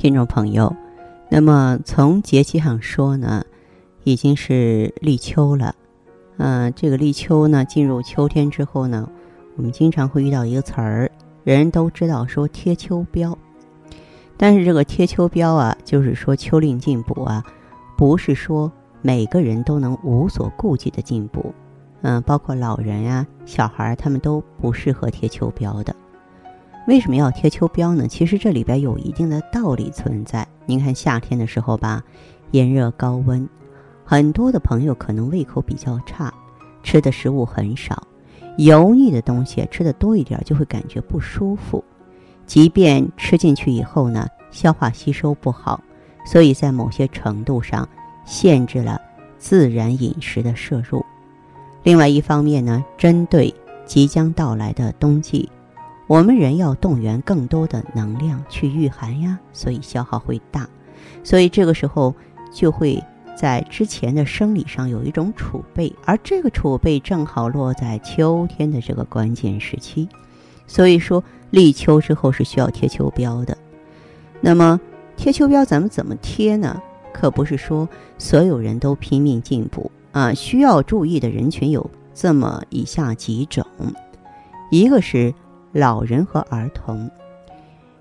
听众朋友，那么从节气上说呢，已经是立秋了。嗯，这个立秋呢，进入秋天之后呢，我们经常会遇到一个词儿，人人都知道说贴秋膘。但是这个贴秋膘啊，就是说秋令进补啊，不是说每个人都能无所顾忌的进补。嗯，包括老人呀、小孩，他们都不适合贴秋膘的。为什么要贴秋膘呢？其实这里边有一定的道理存在。您看夏天的时候吧，炎热高温，很多的朋友可能胃口比较差，吃的食物很少，油腻的东西吃的多一点就会感觉不舒服。即便吃进去以后呢，消化吸收不好，所以在某些程度上限制了自然饮食的摄入。另外一方面呢，针对即将到来的冬季。我们人要动员更多的能量去御寒呀，所以消耗会大，所以这个时候就会在之前的生理上有一种储备，而这个储备正好落在秋天的这个关键时期，所以说立秋之后是需要贴秋膘的。那么贴秋膘咱们怎么贴呢？可不是说所有人都拼命进补啊，需要注意的人群有这么以下几种，一个是。老人和儿童，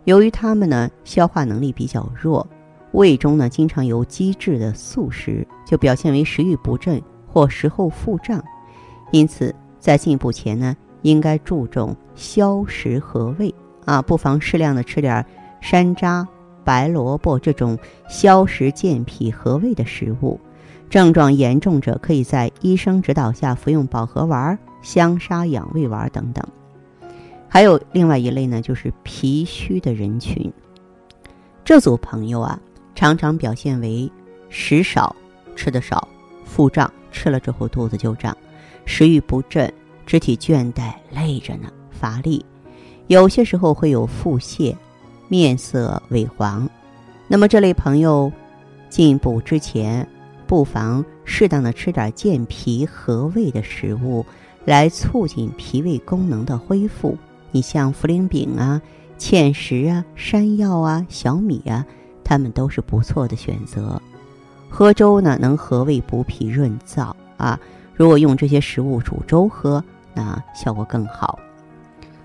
由于他们呢消化能力比较弱，胃中呢经常有积滞的素食，就表现为食欲不振或食后腹胀。因此，在进补前呢，应该注重消食和胃啊，不妨适量的吃点山楂、白萝卜这种消食健脾和胃的食物。症状严重者，可以在医生指导下服用保和丸、香砂养胃丸等等。还有另外一类呢，就是脾虚的人群。这组朋友啊，常常表现为食少、吃的少、腹胀，吃了之后肚子就胀，食欲不振，肢体倦怠，累着呢，乏力。有些时候会有腹泻，面色萎黄。那么这类朋友进补之前，不妨适当的吃点健脾和胃的食物，来促进脾胃功能的恢复。你像茯苓饼啊、芡实啊、山药啊、小米啊，它们都是不错的选择。喝粥呢，能和胃补脾润燥啊。如果用这些食物煮粥喝，那效果更好。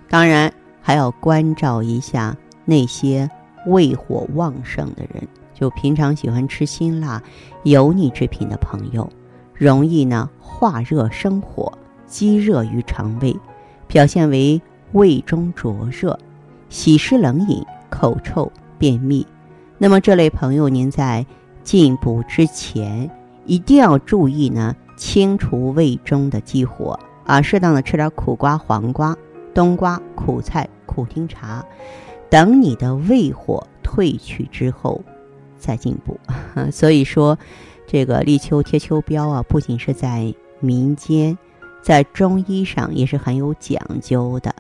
当然，还要关照一下那些胃火旺盛的人，就平常喜欢吃辛辣、油腻制品的朋友，容易呢化热生火，积热于肠胃，表现为。胃中灼热、喜湿冷饮、口臭、便秘，那么这类朋友，您在进补之前一定要注意呢，清除胃中的积火啊，适当的吃点苦瓜、黄瓜、冬瓜、苦菜、苦丁茶，等你的胃火退去之后再进补。所以说，这个立秋贴秋膘啊，不仅是在民间，在中医上也是很有讲究的。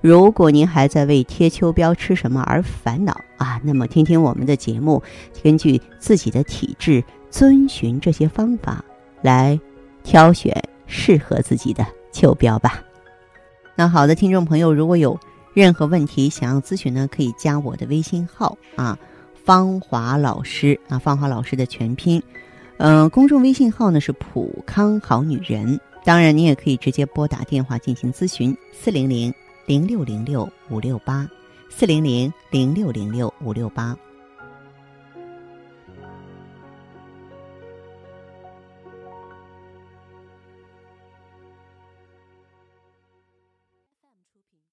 如果您还在为贴秋膘吃什么而烦恼啊，那么听听我们的节目，根据自己的体质，遵循这些方法来挑选适合自己的秋膘吧。那好的，听众朋友，如果有任何问题想要咨询呢，可以加我的微信号啊，芳华老师啊，芳华老师的全拼，嗯，公众微信号呢是普康好女人。当然，您也可以直接拨打电话进行咨询，四零零。零六零六五六八，四零零零六零六五六八。